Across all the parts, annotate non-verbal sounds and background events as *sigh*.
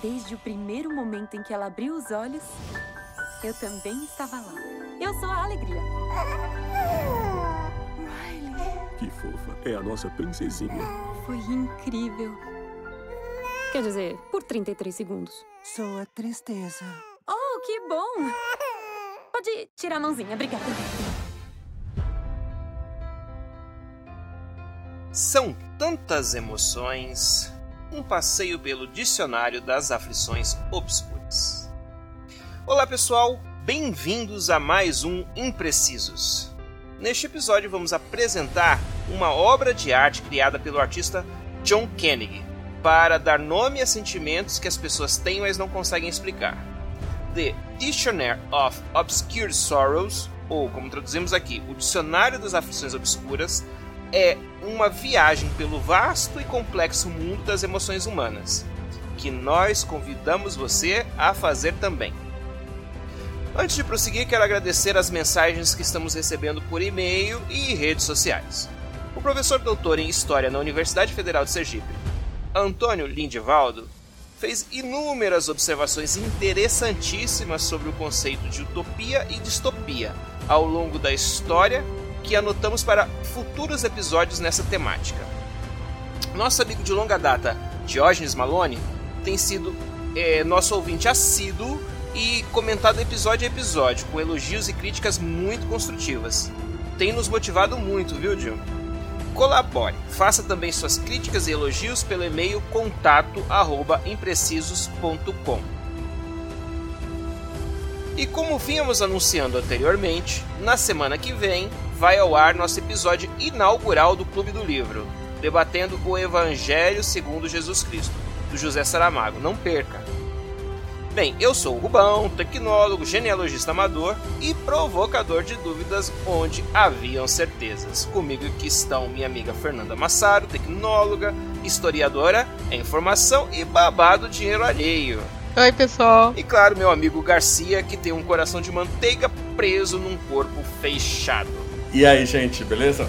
Desde o primeiro momento em que ela abriu os olhos, eu também estava lá. Eu sou a alegria. Riley. Que fofa. É a nossa princesinha. Foi incrível. Quer dizer, por 33 segundos. Sou a tristeza. Oh, que bom! Pode tirar a mãozinha, obrigada. São tantas emoções. Um passeio pelo dicionário das aflições obscuras. Olá, pessoal. Bem-vindos a mais um Imprecisos. Neste episódio vamos apresentar uma obra de arte criada pelo artista John Koenig para dar nome a sentimentos que as pessoas têm, mas não conseguem explicar. The Dictionary of Obscure Sorrows, ou como traduzimos aqui, o Dicionário das Aflições Obscuras, é uma viagem pelo vasto e complexo mundo das emoções humanas, que nós convidamos você a fazer também. Antes de prosseguir, quero agradecer as mensagens que estamos recebendo por e-mail e redes sociais. O professor doutor em História na Universidade Federal de Sergipe, Antônio Lindevaldo, fez inúmeras observações interessantíssimas sobre o conceito de utopia e distopia ao longo da história que anotamos para futuros episódios nessa temática. Nosso amigo de longa data, Diógenes Malone, tem sido é, nosso ouvinte assíduo e comentado episódio a episódio, com elogios e críticas muito construtivas. Tem nos motivado muito, viu, Gil? Colabore. Faça também suas críticas e elogios pelo e-mail contato@imprecisos.com. E como vínhamos anunciando anteriormente, na semana que vem vai ao ar nosso episódio inaugural do Clube do Livro, debatendo o Evangelho segundo Jesus Cristo, do José Saramago. Não perca! Bem, eu sou o Rubão, tecnólogo, genealogista amador e provocador de dúvidas onde haviam certezas. Comigo aqui estão minha amiga Fernanda Massaro, tecnóloga, historiadora, é informação e babado dinheiro alheio. Oi, pessoal. E claro, meu amigo Garcia, que tem um coração de manteiga preso num corpo fechado. E aí, gente, beleza?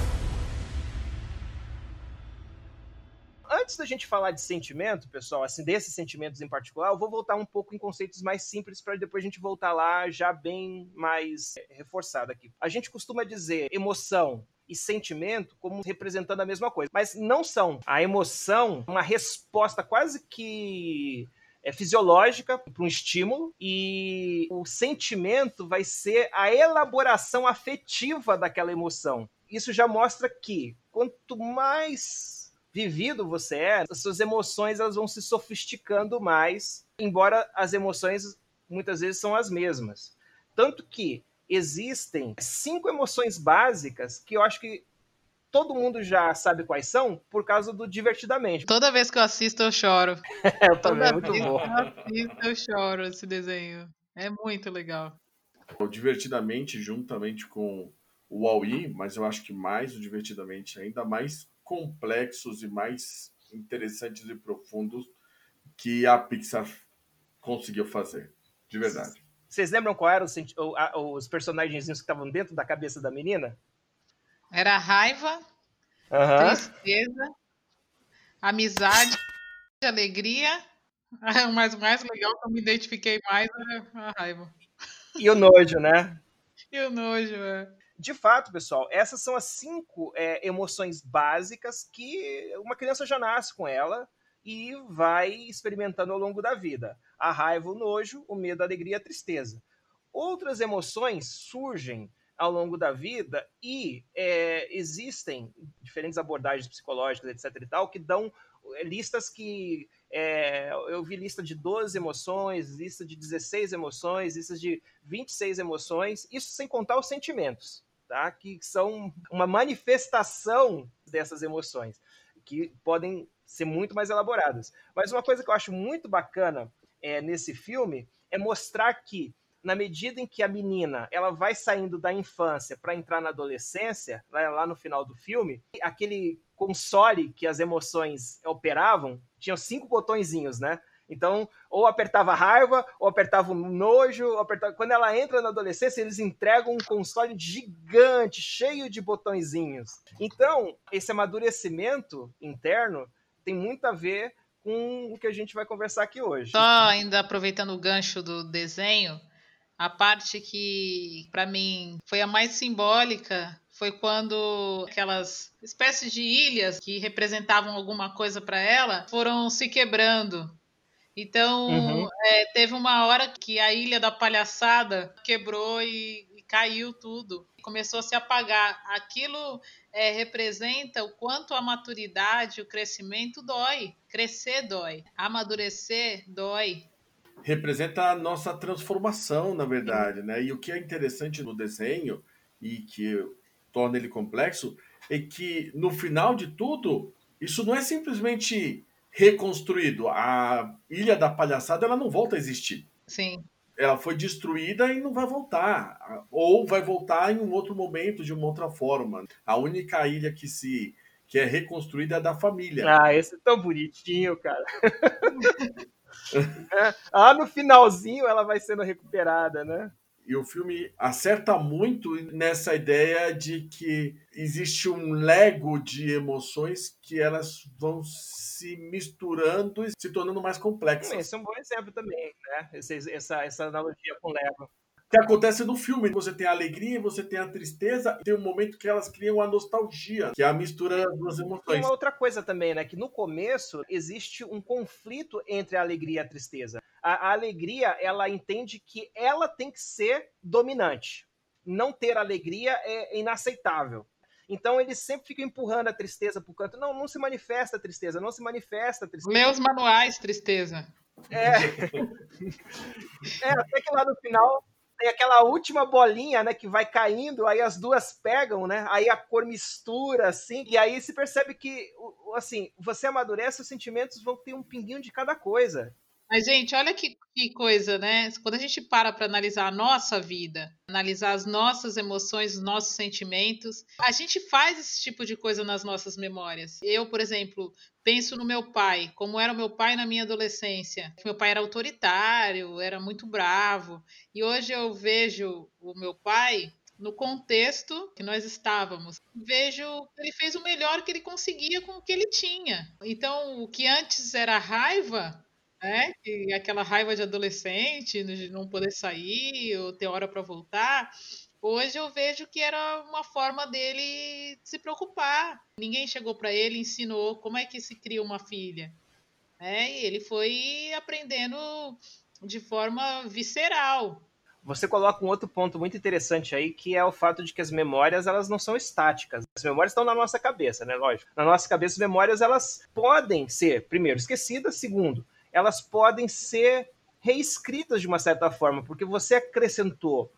Antes da gente falar de sentimento, pessoal, assim, desses sentimentos em particular, eu vou voltar um pouco em conceitos mais simples para depois a gente voltar lá já bem mais reforçado aqui. A gente costuma dizer emoção e sentimento como representando a mesma coisa, mas não são. A emoção, uma resposta quase que é fisiológica para um estímulo e o sentimento vai ser a elaboração afetiva daquela emoção. Isso já mostra que quanto mais vivido você é, as suas emoções elas vão se sofisticando mais, embora as emoções muitas vezes são as mesmas. Tanto que existem cinco emoções básicas que eu acho que todo mundo já sabe quais são por causa do Divertidamente. Toda vez que eu assisto, eu choro. *laughs* eu também, é muito bom. Que eu assisto, eu choro esse desenho. É muito legal. O Divertidamente, juntamente com o Wall-E, mas eu acho que mais o Divertidamente, ainda mais complexos e mais interessantes e profundos que a Pixar conseguiu fazer. De verdade. Vocês lembram qual eram os, os personagens que estavam dentro da cabeça da menina? Era raiva, Aham. tristeza, amizade, alegria. *laughs* Mas o mais legal que eu me identifiquei mais era a raiva. E o nojo, né? E o nojo, é. De fato, pessoal, essas são as cinco é, emoções básicas que uma criança já nasce com ela e vai experimentando ao longo da vida. A raiva, o nojo, o medo, a alegria a tristeza. Outras emoções surgem ao longo da vida e é, existem diferentes abordagens psicológicas, etc. e tal, que dão é, listas que. É, eu vi lista de 12 emoções, lista de 16 emoções, listas de 26 emoções, isso sem contar os sentimentos, tá? que são uma manifestação dessas emoções, que podem ser muito mais elaboradas. Mas uma coisa que eu acho muito bacana é, nesse filme é mostrar que na medida em que a menina ela vai saindo da infância para entrar na adolescência, lá, lá, no final do filme, aquele console que as emoções operavam tinha cinco botõezinhos, né? Então, ou apertava raiva, ou apertava nojo, ou apertava... quando ela entra na adolescência, eles entregam um console gigante, cheio de botõezinhos. Então, esse amadurecimento interno tem muito a ver com o que a gente vai conversar aqui hoje. Só ainda aproveitando o gancho do desenho, a parte que para mim foi a mais simbólica foi quando aquelas espécies de ilhas que representavam alguma coisa para ela foram se quebrando. Então, uhum. é, teve uma hora que a ilha da palhaçada quebrou e, e caiu tudo. Começou a se apagar. Aquilo é, representa o quanto a maturidade, o crescimento dói. Crescer dói. Amadurecer dói representa a nossa transformação, na verdade, né? E o que é interessante no desenho e que torna ele complexo é que no final de tudo isso não é simplesmente reconstruído. A Ilha da Palhaçada ela não volta a existir. Sim. Ela foi destruída e não vai voltar, ou vai voltar em um outro momento de uma outra forma. A única ilha que se que é reconstruída é da família. Ah, esse é tão bonitinho, cara. *laughs* é, ah, no finalzinho ela vai sendo recuperada, né? E o filme acerta muito nessa ideia de que existe um lego de emoções que elas vão se misturando e se tornando mais complexas. Esse é um bom exemplo também, né? Essa, essa, essa analogia com o lego que acontece no filme. Você tem a alegria, você tem a tristeza, e tem um momento que elas criam a nostalgia, que é a mistura das duas emoções. Tem uma outra coisa também, né? Que no começo existe um conflito entre a alegria e a tristeza. A, a alegria, ela entende que ela tem que ser dominante. Não ter alegria é inaceitável. Então eles sempre ficam empurrando a tristeza pro canto. Não, não se manifesta a tristeza, não se manifesta a tristeza. Os manuais, tristeza. É. *laughs* é, até que lá no final tem aquela última bolinha, né, que vai caindo, aí as duas pegam, né? Aí a cor mistura, assim, e aí se percebe que, assim, você amadurece, os sentimentos vão ter um pinguinho de cada coisa. Mas, gente, olha que, que coisa, né? Quando a gente para para analisar a nossa vida, analisar as nossas emoções, os nossos sentimentos, a gente faz esse tipo de coisa nas nossas memórias. Eu, por exemplo, penso no meu pai, como era o meu pai na minha adolescência. Meu pai era autoritário, era muito bravo. E hoje eu vejo o meu pai no contexto que nós estávamos. Vejo que ele fez o melhor que ele conseguia com o que ele tinha. Então, o que antes era raiva, né? Que aquela raiva de adolescente, de não poder sair ou ter hora para voltar. Hoje eu vejo que era uma forma dele se preocupar. Ninguém chegou para ele e ensinou como é que se cria uma filha. É, e ele foi aprendendo de forma visceral. Você coloca um outro ponto muito interessante aí, que é o fato de que as memórias elas não são estáticas. As memórias estão na nossa cabeça, né? Lógico. Na nossa cabeça, as memórias elas podem ser, primeiro, esquecidas, segundo, elas podem ser reescritas de uma certa forma, porque você acrescentou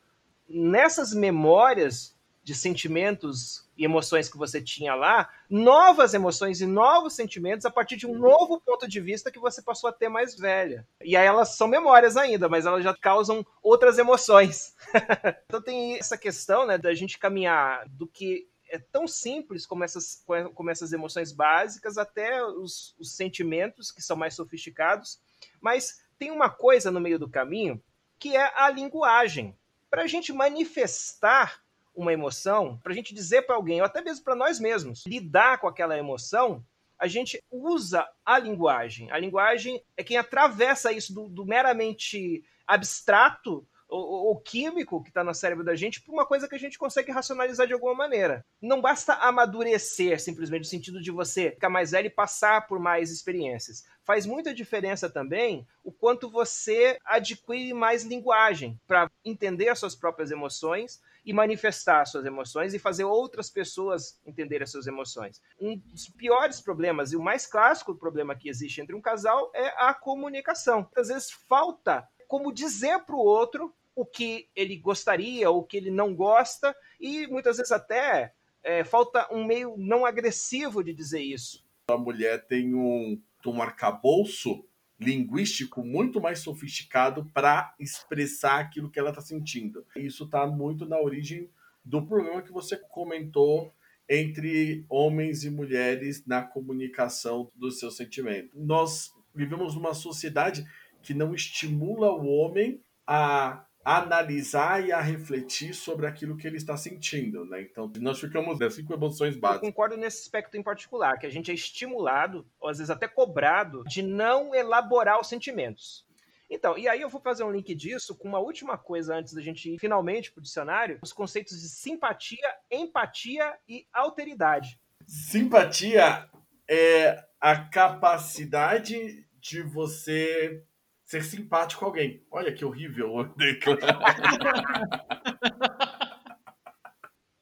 nessas memórias de sentimentos e emoções que você tinha lá, novas emoções e novos sentimentos a partir de um novo ponto de vista que você passou a ter mais velha. E aí elas são memórias ainda, mas elas já causam outras emoções. *laughs* então tem essa questão, né, da gente caminhar do que é tão simples como essas, como essas emoções básicas até os, os sentimentos que são mais sofisticados. Mas tem uma coisa no meio do caminho que é a linguagem. Para a gente manifestar uma emoção, para a gente dizer para alguém, ou até mesmo para nós mesmos, lidar com aquela emoção, a gente usa a linguagem. A linguagem é quem atravessa isso do, do meramente abstrato o, químico que está no cérebro da gente para uma coisa que a gente consegue racionalizar de alguma maneira. Não basta amadurecer simplesmente no sentido de você ficar mais velho e passar por mais experiências. Faz muita diferença também o quanto você adquire mais linguagem para entender as suas próprias emoções e manifestar suas emoções e fazer outras pessoas entenderem as suas emoções. Um dos piores problemas e o mais clássico problema que existe entre um casal é a comunicação. Às vezes falta como dizer para o outro o que ele gostaria, o que ele não gosta, e muitas vezes até é, falta um meio não agressivo de dizer isso. A mulher tem um, um arcabouço linguístico muito mais sofisticado para expressar aquilo que ela está sentindo. Isso está muito na origem do problema que você comentou entre homens e mulheres na comunicação dos seus sentimentos. Nós vivemos numa sociedade que não estimula o homem a analisar e a refletir sobre aquilo que ele está sentindo, né? Então, nós ficamos das cinco emoções Eu básicas. concordo nesse aspecto em particular, que a gente é estimulado, ou às vezes até cobrado, de não elaborar os sentimentos. Então, e aí eu vou fazer um link disso com uma última coisa antes da gente ir finalmente para o dicionário: os conceitos de simpatia, empatia e alteridade. Simpatia é a capacidade de você ser simpático com alguém. Olha que horrível. *laughs*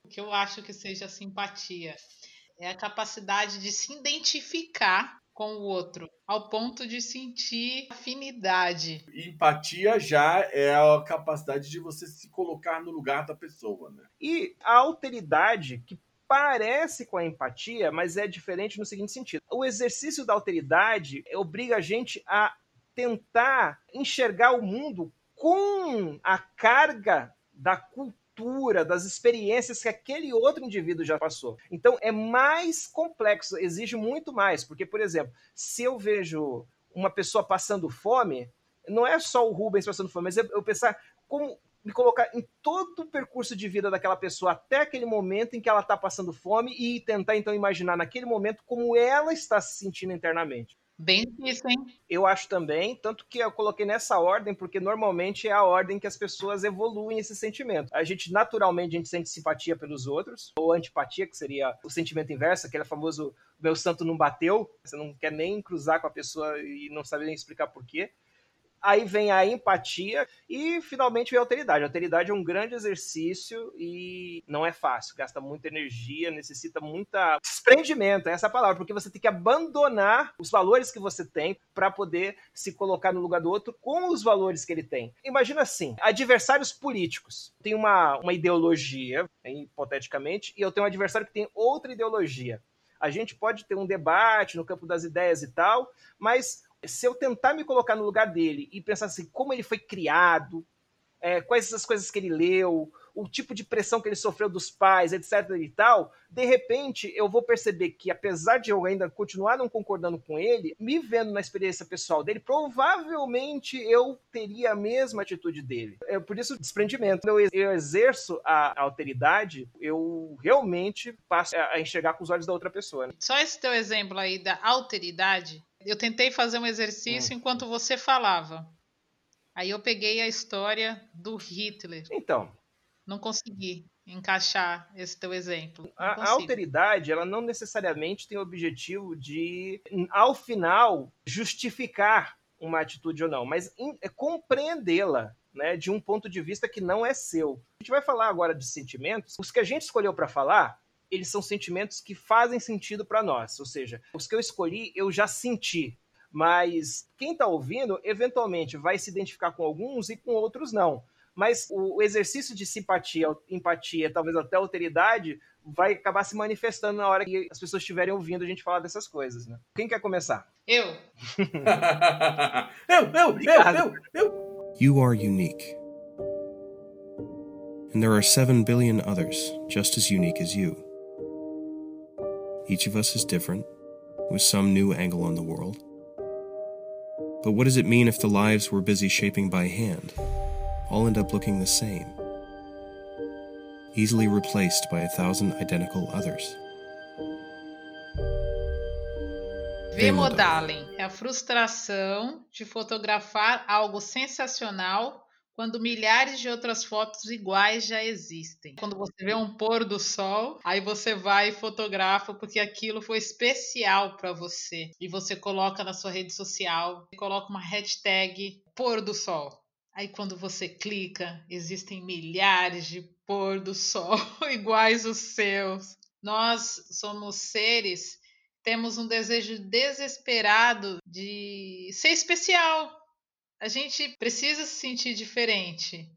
O que eu acho que seja simpatia é a capacidade de se identificar com o outro, ao ponto de sentir afinidade. Empatia já é a capacidade de você se colocar no lugar da pessoa, né? E a alteridade, que parece com a empatia, mas é diferente no seguinte sentido: o exercício da alteridade obriga a gente a tentar enxergar o mundo com a carga da cultura, das experiências que aquele outro indivíduo já passou. Então é mais complexo, exige muito mais, porque por exemplo, se eu vejo uma pessoa passando fome, não é só o Rubens passando fome, mas eu, eu pensar como me colocar em todo o percurso de vida daquela pessoa até aquele momento em que ela está passando fome e tentar então imaginar naquele momento como ela está se sentindo internamente. Bem difícil, hein? Eu acho também, tanto que eu coloquei nessa ordem, porque normalmente é a ordem que as pessoas evoluem esse sentimento. A gente, naturalmente, a gente sente simpatia pelos outros, ou antipatia, que seria o sentimento inverso, aquele famoso meu santo não bateu, você não quer nem cruzar com a pessoa e não sabe nem explicar por quê. Aí vem a empatia e finalmente vem a alteridade. A alteridade é um grande exercício e não é fácil, gasta muita energia, necessita muita desprendimento, é essa palavra, porque você tem que abandonar os valores que você tem para poder se colocar no lugar do outro com os valores que ele tem. Imagina assim, adversários políticos. Tem uma, uma ideologia, hipoteticamente, e eu tenho um adversário que tem outra ideologia. A gente pode ter um debate no campo das ideias e tal, mas se eu tentar me colocar no lugar dele e pensar assim, como ele foi criado, é, quais essas coisas que ele leu, o tipo de pressão que ele sofreu dos pais, etc e tal, de repente eu vou perceber que apesar de eu ainda continuar não concordando com ele, me vendo na experiência pessoal dele, provavelmente eu teria a mesma atitude dele. É por isso desprendimento. Eu, eu exerço a alteridade, eu realmente passo a enxergar com os olhos da outra pessoa. Né? Só esse teu exemplo aí da alteridade, eu tentei fazer um exercício hum. enquanto você falava. Aí eu peguei a história do Hitler. Então. Não consegui encaixar esse teu exemplo. A, a, alteridade, ela não necessariamente tem o objetivo de, ao final, justificar uma atitude ou não, mas é compreendê-la. Né, de um ponto de vista que não é seu. A gente vai falar agora de sentimentos. Os que a gente escolheu para falar, eles são sentimentos que fazem sentido para nós. Ou seja, os que eu escolhi, eu já senti. Mas quem está ouvindo, eventualmente vai se identificar com alguns e com outros não. Mas o exercício de simpatia, empatia, talvez até alteridade, vai acabar se manifestando na hora que as pessoas estiverem ouvindo a gente falar dessas coisas, né? Quem quer começar? Eu. *laughs* eu, eu, eu, eu, eu. You are unique. And there are seven billion others just as unique as you. Each of us is different, with some new angle on the world. But what does it mean if the lives we're busy shaping by hand all end up looking the same, easily replaced by a thousand identical others? Vemodalen é a frustração de fotografar algo sensacional quando milhares de outras fotos iguais já existem. Quando você vê um pôr do sol, aí você vai e fotografa porque aquilo foi especial para você. E você coloca na sua rede social, coloca uma hashtag pôr do sol. Aí quando você clica, existem milhares de pôr do sol *laughs* iguais os seus. Nós somos seres, temos um desejo desesperado de ser especial, a gente precisa se sentir diferente.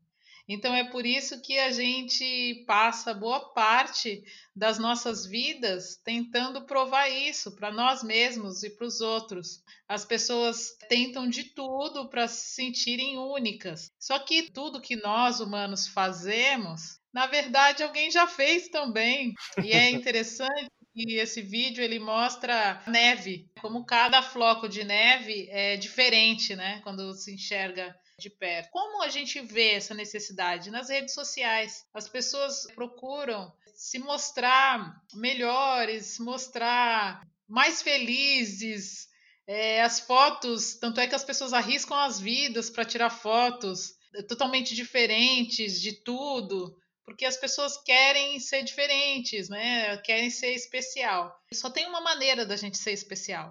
Então é por isso que a gente passa boa parte das nossas vidas tentando provar isso para nós mesmos e para os outros. As pessoas tentam de tudo para se sentirem únicas. Só que tudo que nós humanos fazemos, na verdade, alguém já fez também. E é *laughs* interessante que esse vídeo ele mostra neve, como cada floco de neve é diferente, né? Quando se enxerga de perto. Como a gente vê essa necessidade? Nas redes sociais. As pessoas procuram se mostrar melhores, mostrar mais felizes. É, as fotos, tanto é que as pessoas arriscam as vidas para tirar fotos totalmente diferentes de tudo, porque as pessoas querem ser diferentes, né? Querem ser especial. Só tem uma maneira da gente ser especial,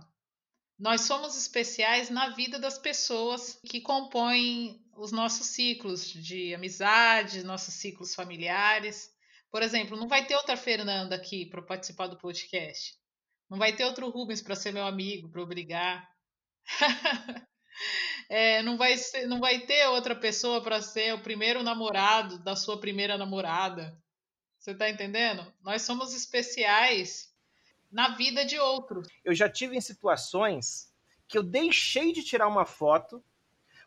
nós somos especiais na vida das pessoas que compõem os nossos ciclos de amizade, nossos ciclos familiares. Por exemplo, não vai ter outra Fernanda aqui para participar do podcast. Não vai ter outro Rubens para ser meu amigo, para obrigar. *laughs* é, não, vai ser, não vai ter outra pessoa para ser o primeiro namorado da sua primeira namorada. Você está entendendo? Nós somos especiais na vida de outros. Eu já tive em situações que eu deixei de tirar uma foto,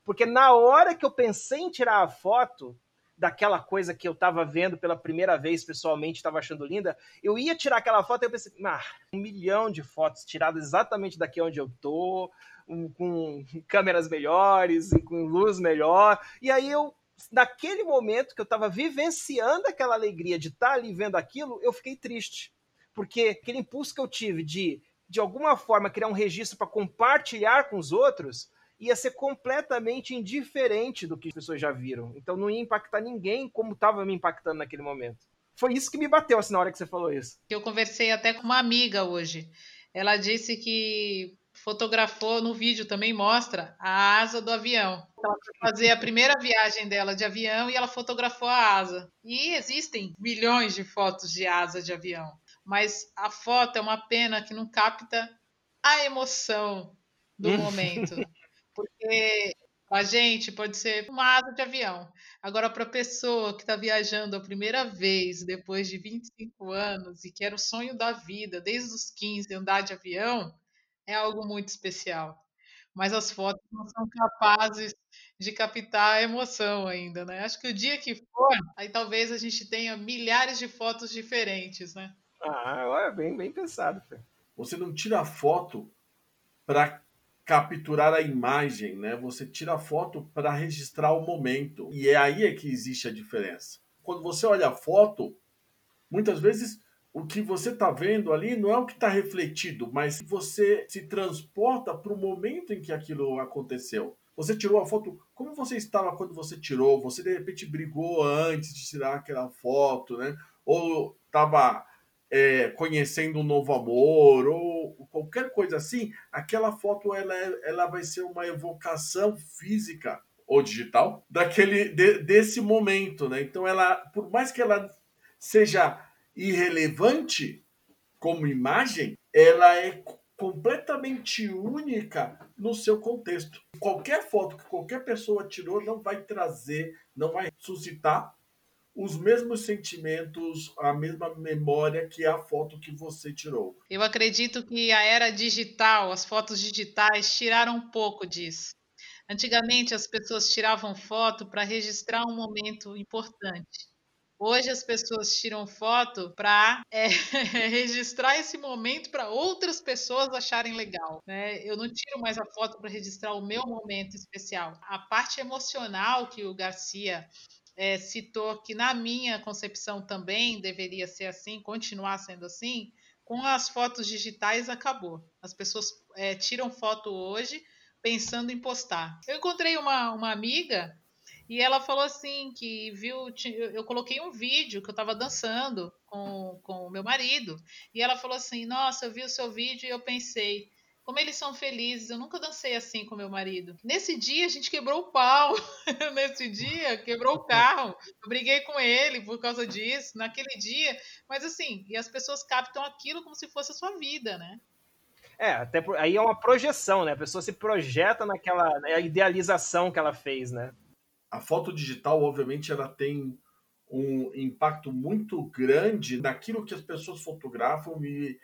porque na hora que eu pensei em tirar a foto daquela coisa que eu estava vendo pela primeira vez pessoalmente, estava achando linda, eu ia tirar aquela foto e eu pensei, ah, um milhão de fotos tiradas exatamente daqui onde eu tô, com câmeras melhores e com luz melhor. E aí eu naquele momento que eu estava vivenciando aquela alegria de estar tá ali vendo aquilo, eu fiquei triste porque aquele impulso que eu tive de, de alguma forma, criar um registro para compartilhar com os outros ia ser completamente indiferente do que as pessoas já viram. Então não ia impactar ninguém como estava me impactando naquele momento. Foi isso que me bateu assim, na hora que você falou isso. Eu conversei até com uma amiga hoje. Ela disse que fotografou no vídeo também mostra a asa do avião. Ela foi fazer a primeira viagem dela de avião e ela fotografou a asa. E existem milhões de fotos de asa de avião mas a foto é uma pena que não capta a emoção do *laughs* momento. Porque a gente pode ser uma asa de avião. Agora, para a pessoa que está viajando a primeira vez, depois de 25 anos, e que era o sonho da vida, desde os 15, andar de avião, é algo muito especial. Mas as fotos não são capazes de captar a emoção ainda, né? Acho que o dia que for, aí talvez a gente tenha milhares de fotos diferentes, né? Ah, é bem, bem pensado. Você não tira foto para capturar a imagem, né? Você tira a foto para registrar o momento. E é aí é que existe a diferença. Quando você olha a foto, muitas vezes o que você está vendo ali não é o que está refletido, mas você se transporta para o momento em que aquilo aconteceu. Você tirou a foto, como você estava quando você tirou? Você de repente brigou antes de tirar aquela foto, né? Ou estava é, conhecendo um novo amor ou qualquer coisa assim, aquela foto ela, ela vai ser uma evocação física ou digital daquele de, desse momento, né? Então ela, por mais que ela seja irrelevante como imagem, ela é completamente única no seu contexto. Qualquer foto que qualquer pessoa tirou não vai trazer, não vai suscitar os mesmos sentimentos, a mesma memória que a foto que você tirou. Eu acredito que a era digital, as fotos digitais, tiraram um pouco disso. Antigamente as pessoas tiravam foto para registrar um momento importante. Hoje as pessoas tiram foto para é, *laughs* registrar esse momento para outras pessoas acharem legal. Né? Eu não tiro mais a foto para registrar o meu momento especial. A parte emocional que o Garcia é, citou que, na minha concepção, também deveria ser assim, continuar sendo assim, com as fotos digitais acabou. As pessoas é, tiram foto hoje pensando em postar. Eu encontrei uma, uma amiga e ela falou assim que viu, eu coloquei um vídeo que eu estava dançando com, com o meu marido e ela falou assim, nossa, eu vi o seu vídeo e eu pensei, como eles são felizes. Eu nunca dancei assim com meu marido. Nesse dia a gente quebrou o pau. *laughs* Nesse dia quebrou o carro. Eu briguei com ele por causa disso, naquele dia. Mas assim, e as pessoas captam aquilo como se fosse a sua vida, né? É, até por, aí é uma projeção, né? A pessoa se projeta naquela né, idealização que ela fez, né? A foto digital, obviamente, ela tem um impacto muito grande naquilo que as pessoas fotografam e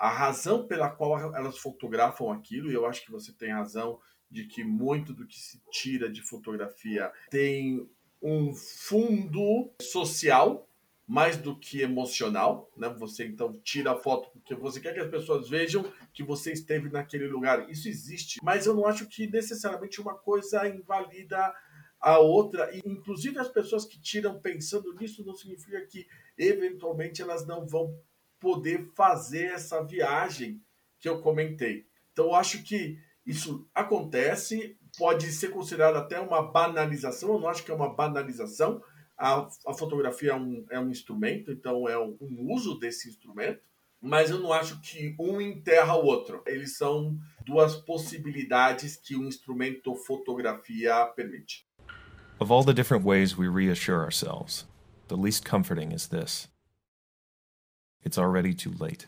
a razão pela qual elas fotografam aquilo, e eu acho que você tem razão de que muito do que se tira de fotografia tem um fundo social, mais do que emocional, né? Você então tira a foto porque você quer que as pessoas vejam que você esteve naquele lugar. Isso existe, mas eu não acho que necessariamente uma coisa invalida a outra. E, inclusive as pessoas que tiram pensando nisso não significa que eventualmente elas não vão poder fazer essa viagem que eu comentei. Então eu acho que isso acontece, pode ser considerado até uma banalização, eu não acho que é uma banalização. A, a fotografia é um, é um instrumento, então é um, um uso desse instrumento, mas eu não acho que um enterra o outro. Eles são duas possibilidades que um instrumento fotografia permite. Of all the different ways we reassure ourselves, the least comforting is this it's already too late.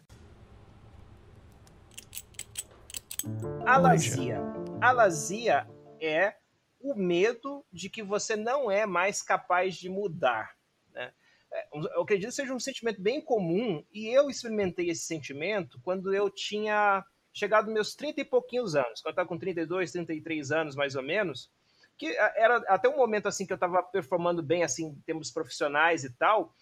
Alazia. Alazia é o medo de que você não é mais capaz de mudar. Né? É, eu acredito que seja um sentimento bem comum e eu experimentei esse sentimento quando eu tinha chegado nos meus 30 e pouquinhos anos, quando eu estava com 32, 33 anos mais ou menos, que era até um momento assim que eu estava performando bem assim em termos profissionais e tal,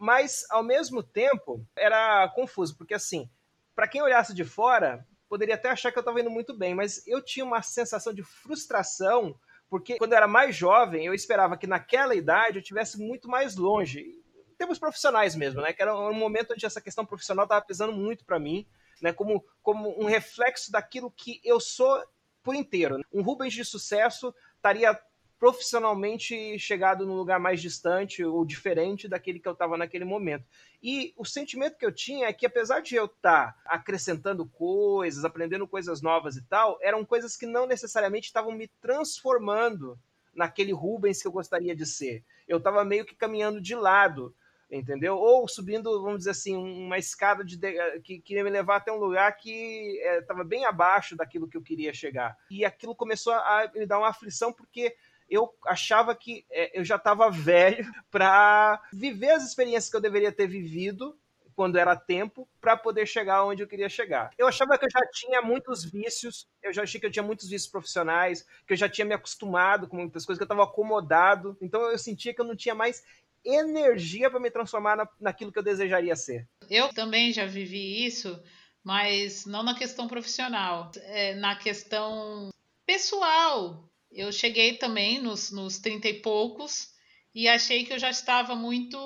mas ao mesmo tempo era confuso, porque assim, para quem olhasse de fora, poderia até achar que eu estava indo muito bem, mas eu tinha uma sensação de frustração, porque quando eu era mais jovem, eu esperava que naquela idade eu tivesse muito mais longe. Em termos profissionais mesmo, né? Que era um momento onde essa questão profissional estava pesando muito para mim, né? Como, como um reflexo daquilo que eu sou por inteiro. Um Rubens de sucesso estaria profissionalmente chegado num lugar mais distante ou diferente daquele que eu estava naquele momento. E o sentimento que eu tinha é que, apesar de eu estar tá acrescentando coisas, aprendendo coisas novas e tal, eram coisas que não necessariamente estavam me transformando naquele Rubens que eu gostaria de ser. Eu estava meio que caminhando de lado, entendeu? Ou subindo, vamos dizer assim, uma escada de, que queria me levar até um lugar que estava é, bem abaixo daquilo que eu queria chegar. E aquilo começou a me dar uma aflição porque eu achava que é, eu já estava velho *laughs* para viver as experiências que eu deveria ter vivido quando era tempo para poder chegar onde eu queria chegar. Eu achava que eu já tinha muitos vícios, eu já achei que eu tinha muitos vícios profissionais, que eu já tinha me acostumado com muitas coisas, que eu estava acomodado. Então eu sentia que eu não tinha mais energia para me transformar na, naquilo que eu desejaria ser. Eu também já vivi isso, mas não na questão profissional, é na questão pessoal, eu cheguei também nos, nos 30 e poucos e achei que eu já estava muito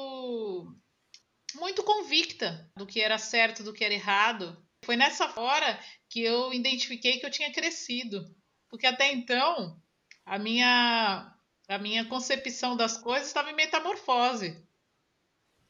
muito convicta do que era certo, do que era errado. Foi nessa hora que eu identifiquei que eu tinha crescido, porque até então a minha a minha concepção das coisas estava em metamorfose.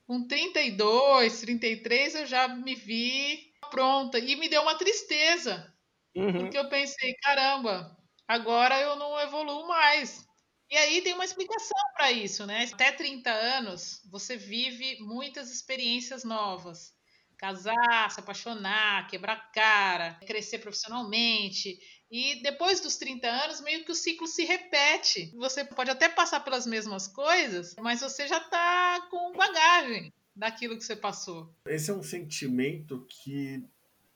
Com 32, 33 eu já me vi pronta e me deu uma tristeza. Uhum. Porque eu pensei, caramba, Agora eu não evoluo mais. E aí tem uma explicação para isso, né? Até 30 anos você vive muitas experiências novas. Casar, se apaixonar, quebrar cara, crescer profissionalmente. E depois dos 30 anos, meio que o ciclo se repete. Você pode até passar pelas mesmas coisas, mas você já está com bagagem daquilo que você passou. Esse é um sentimento que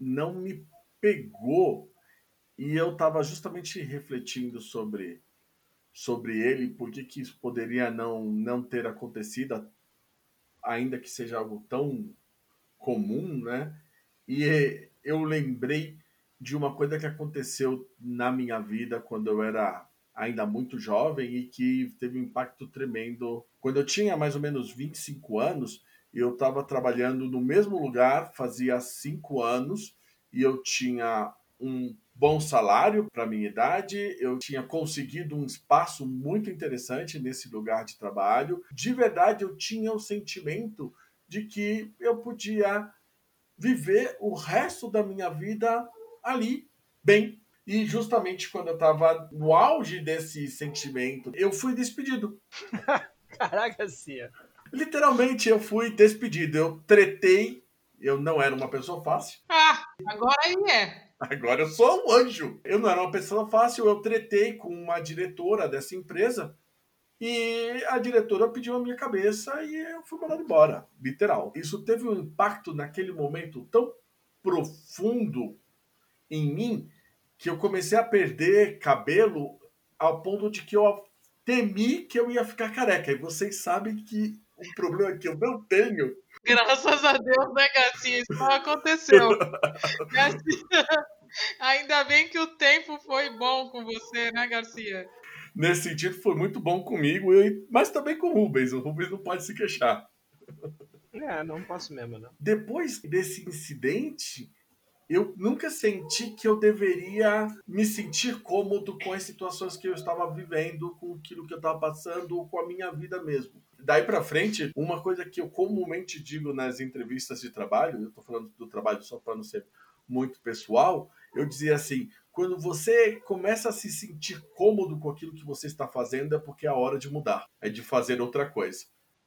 não me pegou e eu estava justamente refletindo sobre, sobre ele, por que, isso poderia não, não ter acontecido, ainda que seja algo tão comum, né? E eu lembrei de uma coisa que aconteceu na minha vida quando eu era ainda muito jovem e que teve um impacto tremendo. Quando eu tinha mais ou menos 25 anos, eu estava trabalhando no mesmo lugar fazia cinco anos e eu tinha um bom salário para minha idade, eu tinha conseguido um espaço muito interessante nesse lugar de trabalho. De verdade, eu tinha o sentimento de que eu podia viver o resto da minha vida ali, bem. E justamente quando eu estava no auge desse sentimento, eu fui despedido. *laughs* Caraca, Cia. Literalmente, eu fui despedido. Eu tretei, eu não era uma pessoa fácil. Ah, agora ele é. Agora eu sou um anjo. Eu não era uma pessoa fácil, eu tretei com uma diretora dessa empresa e a diretora pediu a minha cabeça e eu fui mandado embora, literal. Isso teve um impacto naquele momento tão profundo em mim que eu comecei a perder cabelo ao ponto de que eu temi que eu ia ficar careca. E vocês sabem que um problema que eu não tenho. Graças a Deus, né, Garcia? Isso não aconteceu. *laughs* Garcia, ainda bem que o tempo foi bom com você, né, Garcia? Nesse sentido, foi muito bom comigo, mas também com o Rubens. O Rubens não pode se queixar. É, não posso mesmo, não. Depois desse incidente, eu nunca senti que eu deveria me sentir cômodo com as situações que eu estava vivendo, com aquilo que eu estava passando, com a minha vida mesmo. Daí para frente, uma coisa que eu comumente digo nas entrevistas de trabalho, eu estou falando do trabalho só para não ser muito pessoal, eu dizia assim: quando você começa a se sentir cômodo com aquilo que você está fazendo, é porque é a hora de mudar, é de fazer outra coisa.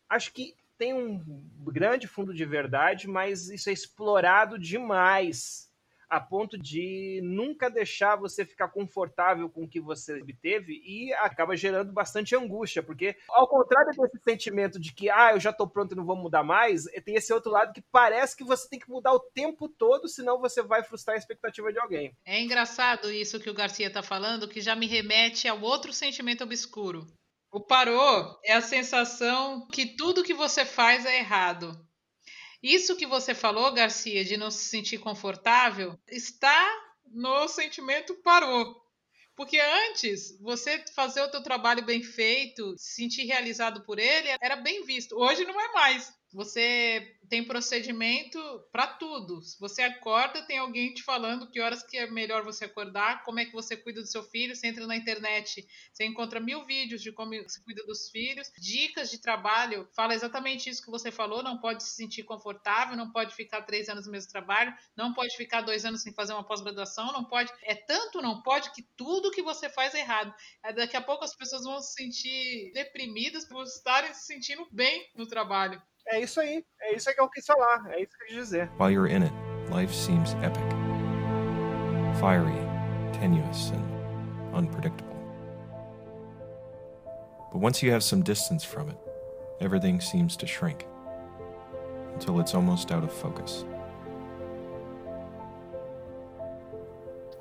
Acho que tem um grande fundo de verdade, mas isso é explorado demais a ponto de nunca deixar você ficar confortável com o que você obteve e acaba gerando bastante angústia, porque ao contrário desse sentimento de que ah, eu já estou pronto e não vou mudar mais, tem esse outro lado que parece que você tem que mudar o tempo todo, senão você vai frustrar a expectativa de alguém. É engraçado isso que o Garcia está falando, que já me remete ao outro sentimento obscuro. O parou é a sensação que tudo que você faz é errado. Isso que você falou, Garcia, de não se sentir confortável, está no sentimento parou. Porque antes, você fazer o teu trabalho bem feito, se sentir realizado por ele, era bem visto. Hoje não é mais. Você tem procedimento para tudo. Se você acorda, tem alguém te falando que horas que é melhor você acordar, como é que você cuida do seu filho. Você entra na internet, você encontra mil vídeos de como você cuida dos filhos, dicas de trabalho. Fala exatamente isso que você falou. Não pode se sentir confortável, não pode ficar três anos no mesmo trabalho, não pode ficar dois anos sem fazer uma pós-graduação, não pode. É tanto não pode que tudo que você faz é errado. Daqui a pouco as pessoas vão se sentir deprimidas por estarem se sentindo bem no trabalho. É isso aí. É isso que eu quis falar. É isso que eu quis dizer. While you're in it, life seems epic, fiery, tenuous, and unpredictable. But once you have some distance from it, everything seems to shrink until it's almost out of focus.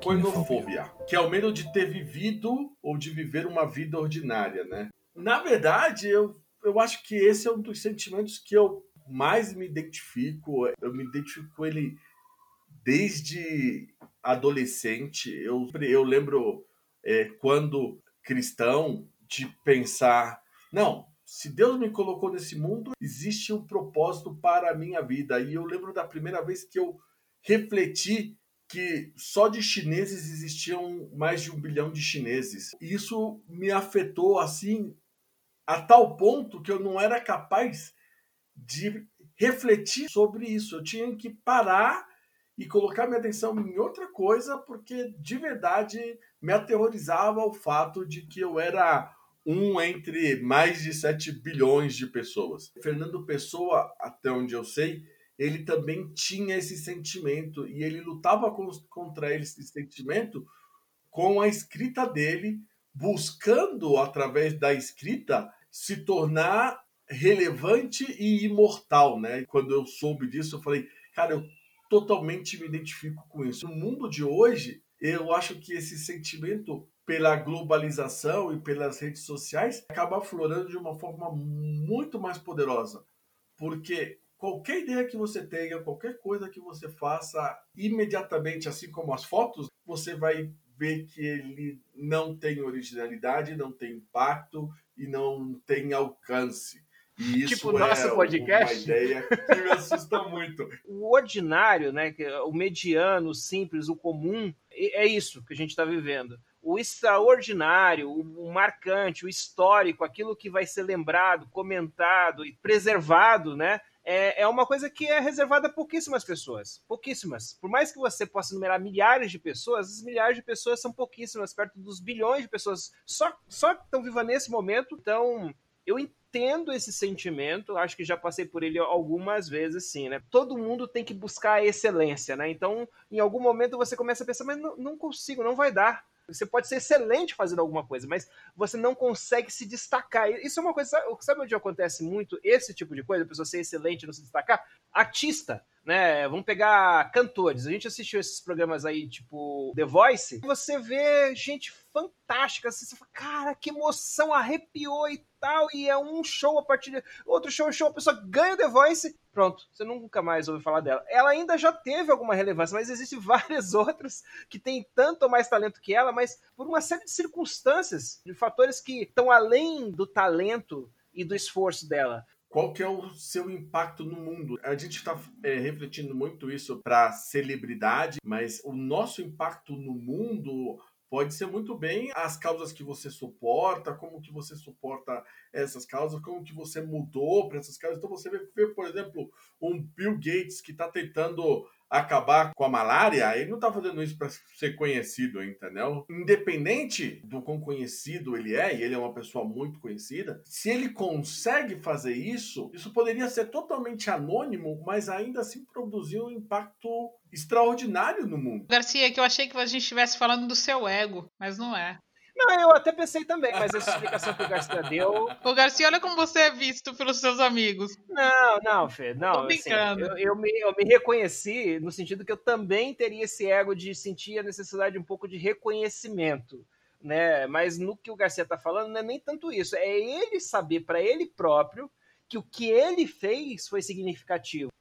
Coinofobia, que é o medo de ter vivido ou de viver uma vida ordinária, né? Na verdade, eu eu acho que esse é um dos sentimentos que eu mais me identifico. Eu me identifico com ele desde adolescente. Eu, eu lembro é, quando cristão de pensar, não, se Deus me colocou nesse mundo, existe um propósito para a minha vida. E eu lembro da primeira vez que eu refleti que só de chineses existiam mais de um bilhão de chineses. Isso me afetou assim a tal ponto que eu não era capaz de refletir sobre isso. Eu tinha que parar e colocar minha atenção em outra coisa, porque de verdade me aterrorizava o fato de que eu era um entre mais de 7 bilhões de pessoas. Fernando Pessoa, até onde eu sei, ele também tinha esse sentimento e ele lutava contra esse sentimento com a escrita dele, buscando através da escrita se tornar relevante e imortal, né? Quando eu soube disso, eu falei, cara, eu totalmente me identifico com isso. No mundo de hoje, eu acho que esse sentimento pela globalização e pelas redes sociais acaba aflorando de uma forma muito mais poderosa, porque qualquer ideia que você tenha, qualquer coisa que você faça, imediatamente, assim como as fotos, você vai ver que ele não tem originalidade, não tem impacto e não tem alcance. E isso tipo nosso é podcast. uma ideia que me assusta muito. O ordinário, né, o mediano, o simples, o comum, é isso que a gente está vivendo. O extraordinário, o marcante, o histórico, aquilo que vai ser lembrado, comentado e preservado, né? É, é uma coisa que é reservada a pouquíssimas pessoas. Pouquíssimas. Por mais que você possa numerar milhares de pessoas, as milhares de pessoas são pouquíssimas, perto dos bilhões de pessoas só, só estão vivas nesse momento. Então, eu entendo esse sentimento, acho que já passei por ele algumas vezes, sim, né? Todo mundo tem que buscar a excelência, né? Então, em algum momento você começa a pensar, mas não, não consigo, não vai dar. Você pode ser excelente fazendo alguma coisa, mas você não consegue se destacar. Isso é uma coisa. Sabe onde acontece muito esse tipo de coisa? A pessoa ser excelente e não se destacar? Artista. Né? Vamos pegar cantores. A gente assistiu esses programas aí, tipo The Voice. Você vê gente fantástica. Assim, você fala, cara, que emoção, arrepiou e tal. E é um show a partir de outro show, show, a pessoa ganha The Voice. Pronto, você nunca mais ouve falar dela. Ela ainda já teve alguma relevância, mas existem *laughs* várias outras que têm tanto ou mais talento que ela, mas por uma série de circunstâncias, de fatores que estão além do talento e do esforço dela qual que é o seu impacto no mundo. A gente está é, refletindo muito isso para celebridade, mas o nosso impacto no mundo pode ser muito bem as causas que você suporta, como que você suporta essas causas, como que você mudou para essas causas. Então você vê, por exemplo, um Bill Gates que está tentando acabar com a malária, ele não está fazendo isso para ser conhecido, entendeu? Independente do quão conhecido ele é, e ele é uma pessoa muito conhecida, se ele consegue fazer isso, isso poderia ser totalmente anônimo, mas ainda assim produzir um impacto extraordinário no mundo. Garcia, que eu achei que a gente estivesse falando do seu ego, mas não é. Não, eu até pensei também, mas essa explicação que o Garcia deu. *laughs* O Garcia, olha como você é visto pelos seus amigos. Não, não, Fê, não. Tô assim, eu, eu, me, eu me reconheci no sentido que eu também teria esse ego de sentir a necessidade um pouco de reconhecimento. Né? Mas no que o Garcia está falando, não é nem tanto isso. É ele saber para ele próprio que o que ele fez foi significativo.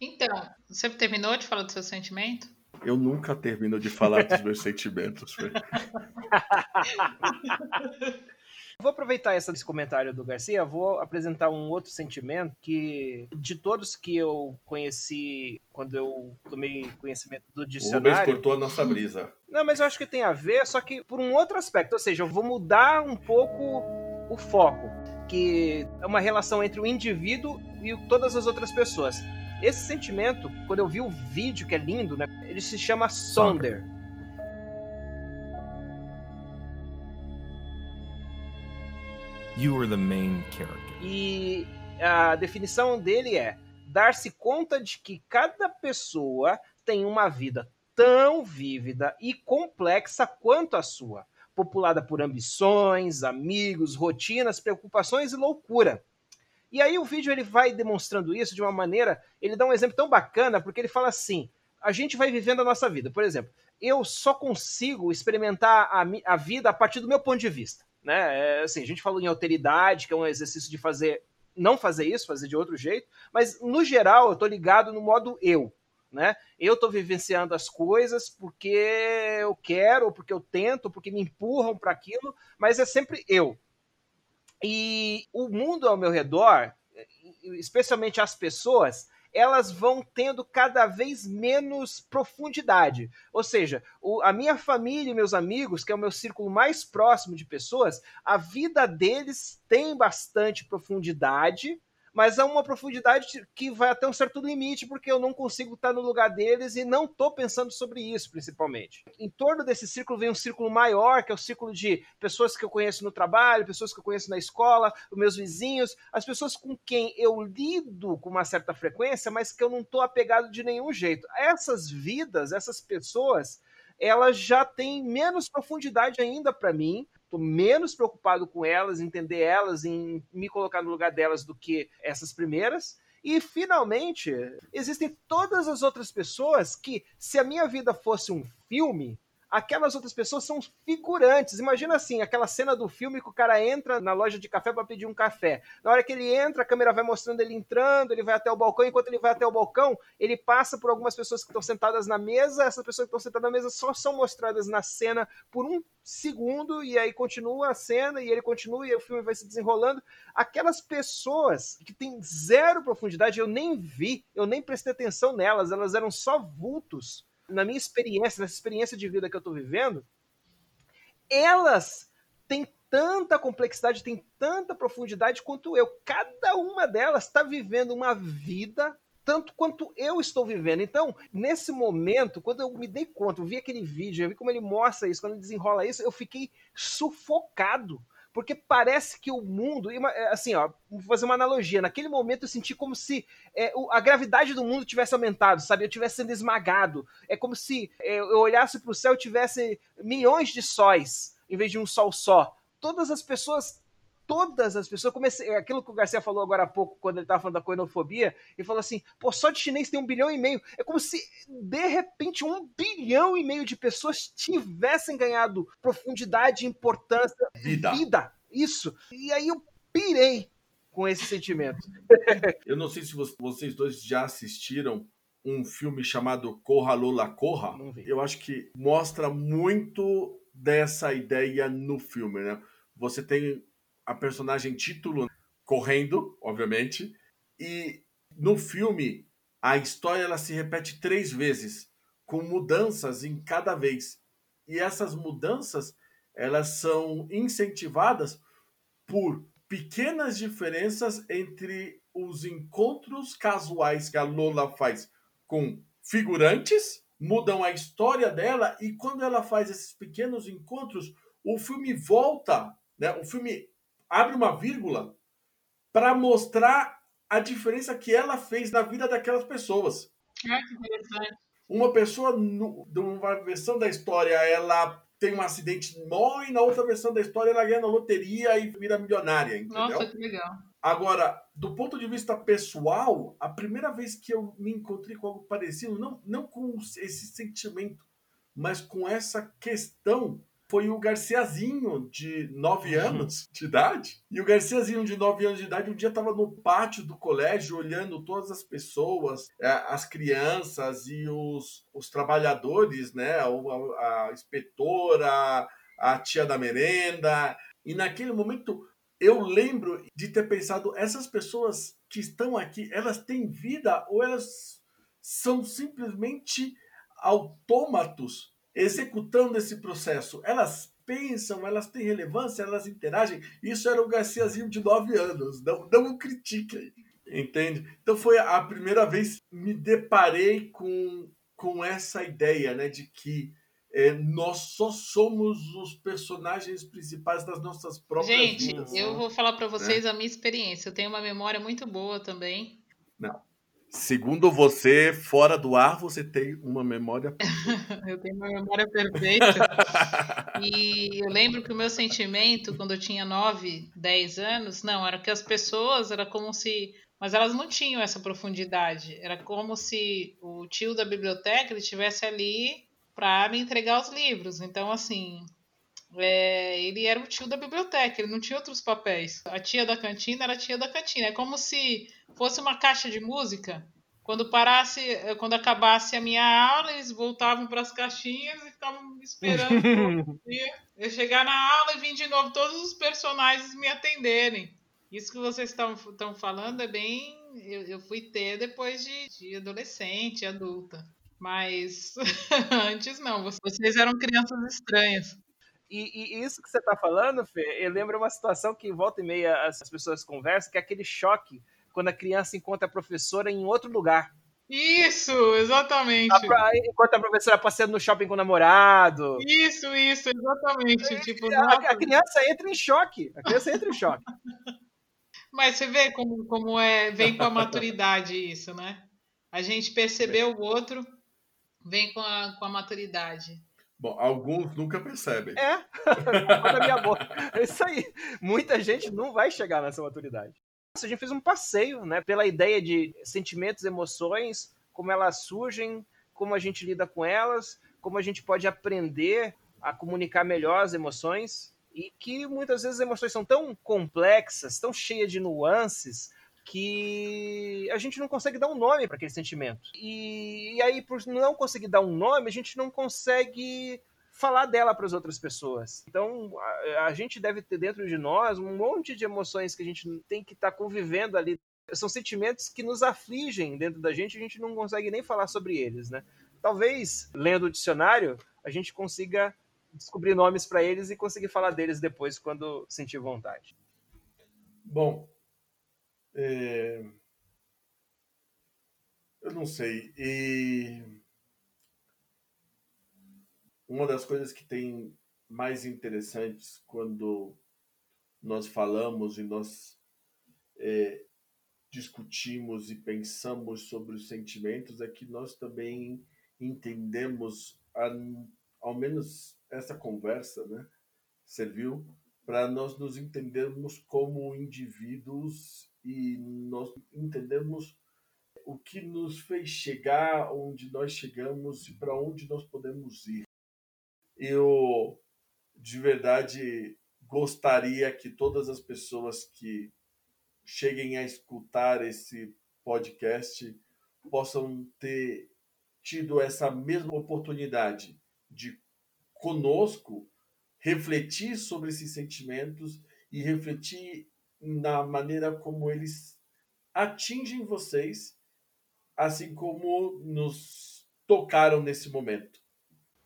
Então, você terminou de falar do seu sentimento? Eu nunca termino de falar dos meus sentimentos. *laughs* Vou aproveitar esse comentário do Garcia, vou apresentar um outro sentimento que, de todos que eu conheci quando eu tomei conhecimento do dicionário... O Rubens cortou a nossa brisa. Não, mas eu acho que tem a ver, só que por um outro aspecto. Ou seja, eu vou mudar um pouco o foco, que é uma relação entre o indivíduo e todas as outras pessoas. Esse sentimento, quando eu vi o vídeo, que é lindo, né? Ele se chama Sonder. You are the main character. E a definição dele é dar-se conta de que cada pessoa tem uma vida tão vívida e complexa quanto a sua, populada por ambições, amigos, rotinas, preocupações e loucura. E aí o vídeo ele vai demonstrando isso de uma maneira, ele dá um exemplo tão bacana, porque ele fala assim: a gente vai vivendo a nossa vida. Por exemplo, eu só consigo experimentar a, a vida a partir do meu ponto de vista. Né? É, assim, a gente falou em alteridade, que é um exercício de fazer, não fazer isso, fazer de outro jeito, mas no geral eu estou ligado no modo eu. Né? Eu estou vivenciando as coisas porque eu quero, porque eu tento, porque me empurram para aquilo, mas é sempre eu. E o mundo ao meu redor, especialmente as pessoas, elas vão tendo cada vez menos profundidade. Ou seja, o, a minha família e meus amigos, que é o meu círculo mais próximo de pessoas, a vida deles tem bastante profundidade, mas há uma profundidade que vai até um certo limite, porque eu não consigo estar no lugar deles e não estou pensando sobre isso, principalmente. Em torno desse círculo vem um círculo maior, que é o círculo de pessoas que eu conheço no trabalho, pessoas que eu conheço na escola, os meus vizinhos, as pessoas com quem eu lido com uma certa frequência, mas que eu não estou apegado de nenhum jeito. Essas vidas, essas pessoas, elas já têm menos profundidade ainda para mim, estou menos preocupado com elas, entender elas, em me colocar no lugar delas do que essas primeiras. E finalmente, existem todas as outras pessoas que, se a minha vida fosse um filme, aquelas outras pessoas são figurantes. Imagina assim, aquela cena do filme que o cara entra na loja de café para pedir um café. Na hora que ele entra, a câmera vai mostrando ele entrando, ele vai até o balcão, enquanto ele vai até o balcão, ele passa por algumas pessoas que estão sentadas na mesa, essas pessoas que estão sentadas na mesa só são mostradas na cena por um segundo e aí continua a cena e ele continua e o filme vai se desenrolando. Aquelas pessoas que têm zero profundidade, eu nem vi, eu nem prestei atenção nelas, elas eram só vultos na minha experiência, nessa experiência de vida que eu estou vivendo, elas têm tanta complexidade, têm tanta profundidade quanto eu. Cada uma delas está vivendo uma vida tanto quanto eu estou vivendo. Então, nesse momento, quando eu me dei conta, eu vi aquele vídeo, eu vi como ele mostra isso, quando ele desenrola isso, eu fiquei sufocado porque parece que o mundo, é, assim, ó, vou fazer uma analogia, naquele momento eu senti como se é, a gravidade do mundo tivesse aumentado, sabe? Eu tivesse sendo esmagado. É como se é, eu olhasse para o céu e tivesse milhões de sóis, em vez de um sol só. Todas as pessoas todas as pessoas. Comecei, aquilo que o Garcia falou agora há pouco, quando ele estava falando da coinofobia, ele falou assim: pô, só de chinês tem um bilhão e meio. É como se, de repente, um bilhão e meio de pessoas tivessem ganhado profundidade, importância, Vida. vida. Isso. E aí eu pirei com esse sentimento. Eu não sei se vo- vocês dois já assistiram um filme chamado Corra Lola Corra. Eu acho que mostra muito dessa ideia no filme, né? Você tem a personagem título correndo, obviamente, e no filme a história ela se repete três vezes, com mudanças em cada vez. E essas mudanças elas são incentivadas por pequenas diferenças entre os encontros casuais que a Lola faz com figurantes, mudam a história dela e quando ela faz esses pequenos encontros, o filme volta, né? O filme abre uma vírgula para mostrar a diferença que ela fez na vida daquelas pessoas. Ah, que interessante. Uma pessoa, numa versão da história, ela tem um acidente, morre, na outra versão da história, ela ganha na loteria e vira milionária, entendeu? Nossa, que legal. Agora, do ponto de vista pessoal, a primeira vez que eu me encontrei com algo parecido, não, não com esse sentimento, mas com essa questão, foi o Garciazinho, de 9 anos de idade. E o Garciazinho, de 9 anos de idade, um dia estava no pátio do colégio, olhando todas as pessoas, eh, as crianças e os, os trabalhadores, né? A, a inspetora, a tia da merenda. E naquele momento eu lembro de ter pensado, essas pessoas que estão aqui, elas têm vida ou elas são simplesmente autômatos executando esse processo? Elas pensam, elas têm relevância, elas interagem. Isso era o Garciazinho de 9 anos, não, não o critique, entende? Então foi a primeira vez que me deparei com, com essa ideia, né, de que é, nós só somos os personagens principais das nossas próprias Gente, vidas. eu vou falar pra vocês a minha experiência. Eu tenho uma memória muito boa também. Segundo você, fora do ar, você tem uma memória. *laughs* Eu tenho uma memória perfeita. E eu lembro que o meu sentimento, quando eu tinha 9, 10 anos, não, era que as pessoas, era como se. Mas elas não tinham essa profundidade. Era como se o tio da biblioteca ele estivesse ali para me entregar os livros. Então, assim, é, ele era o tio da biblioteca, ele não tinha outros papéis. A tia da cantina era a tia da cantina. É como se fosse uma caixa de música. Quando parasse, eh, quando acabasse a minha aula, eles voltavam para as caixinhas e ficavam esperando *laughs* eu chegar na aula e vir de novo todos os personagens me atenderem. Isso que vocês estão falando é bem. Eu, eu fui ter depois de, de adolescente, adulta. Mas *laughs* antes não, vocês eram crianças estranhas. E, e isso que você tá falando, Fê, eu lembro uma situação que volta e meia as, as pessoas conversam, que é aquele choque quando a criança encontra a professora em outro lugar. Isso, exatamente. A pra- enquanto a professora passeando no shopping com o namorado. Isso, isso, exatamente. Tipo, A, a criança entra em choque. A criança entra em choque. *laughs* Mas você vê como, como é, vem com a maturidade isso, né? A gente percebeu o outro, vem com a, com a maturidade. Bom, alguns nunca percebem. É, *laughs* da minha boca. É isso aí. Muita gente não vai chegar nessa maturidade. A gente fez um passeio, né, pela ideia de sentimentos, emoções, como elas surgem, como a gente lida com elas, como a gente pode aprender a comunicar melhor as emoções e que muitas vezes as emoções são tão complexas, tão cheias de nuances que a gente não consegue dar um nome para aquele sentimento. E, e aí, por não conseguir dar um nome, a gente não consegue falar dela para as outras pessoas. Então, a, a gente deve ter dentro de nós um monte de emoções que a gente tem que estar convivendo ali. São sentimentos que nos afligem dentro da gente, a gente não consegue nem falar sobre eles, né? Talvez, lendo o dicionário, a gente consiga descobrir nomes para eles e conseguir falar deles depois quando sentir vontade. Bom, é, eu não sei. E uma das coisas que tem mais interessantes quando nós falamos e nós é, discutimos e pensamos sobre os sentimentos é que nós também entendemos, a- ao menos essa conversa, né, serviu para nós nos entendermos como indivíduos e nós entendermos o que nos fez chegar onde nós chegamos e para onde nós podemos ir. Eu, de verdade, gostaria que todas as pessoas que cheguem a escutar esse podcast possam ter tido essa mesma oportunidade de conosco refletir sobre esses sentimentos e refletir na maneira como eles atingem vocês, assim como nos tocaram nesse momento.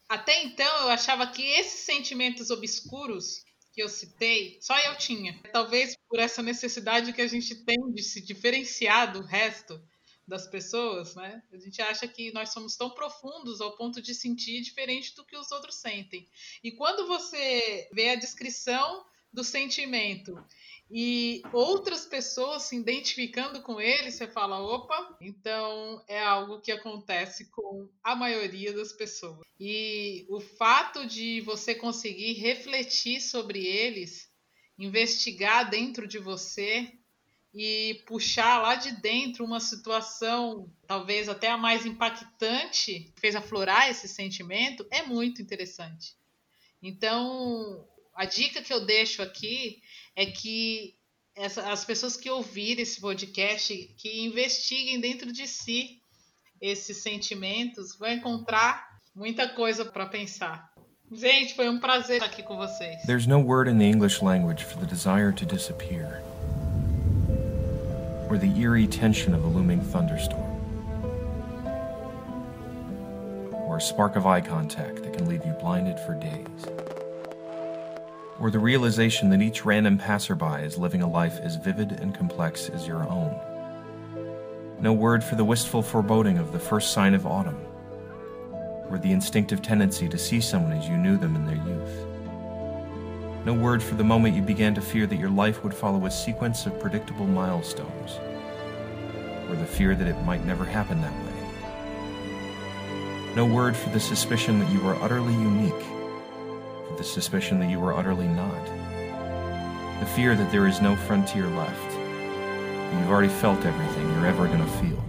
Até então eu achava que esses sentimentos obscuros que eu citei, só eu tinha. Talvez por essa necessidade que a gente tem de se diferenciar do resto das pessoas, né? A gente acha que nós somos tão profundos ao ponto de sentir diferente do que os outros sentem. E quando você vê a descrição do sentimento e outras pessoas se identificando com ele, você fala: opa, então é algo que acontece com a maioria das pessoas. E o fato de você conseguir refletir sobre eles, investigar dentro de você e puxar lá de dentro uma situação, talvez até a mais impactante, que fez aflorar esse sentimento, é muito interessante. Então, a dica que eu deixo aqui é que essa, as pessoas que ouvirem esse podcast, que investiguem dentro de si esses sentimentos, vão encontrar muita coisa para pensar. Gente, foi um prazer estar aqui com vocês. There's no word in the English language for the desire to disappear, or the eerie tension of a looming thunderstorm, or a spark of eye contact that can leave you blinded for days. Or the realization that each random passerby is living a life as vivid and complex as your own. No word for the wistful foreboding of the first sign of autumn, or the instinctive tendency to see someone as you knew them in their youth. No word for the moment you began to fear that your life would follow a sequence of predictable milestones, or the fear that it might never happen that way. No word for the suspicion that you were utterly unique the suspicion that you were utterly not, the fear that there is no frontier left, that you've already felt everything you're ever going to feel.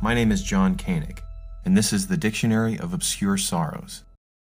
My name is John Koenig, and this is the Dictionary of Obscure Sorrows.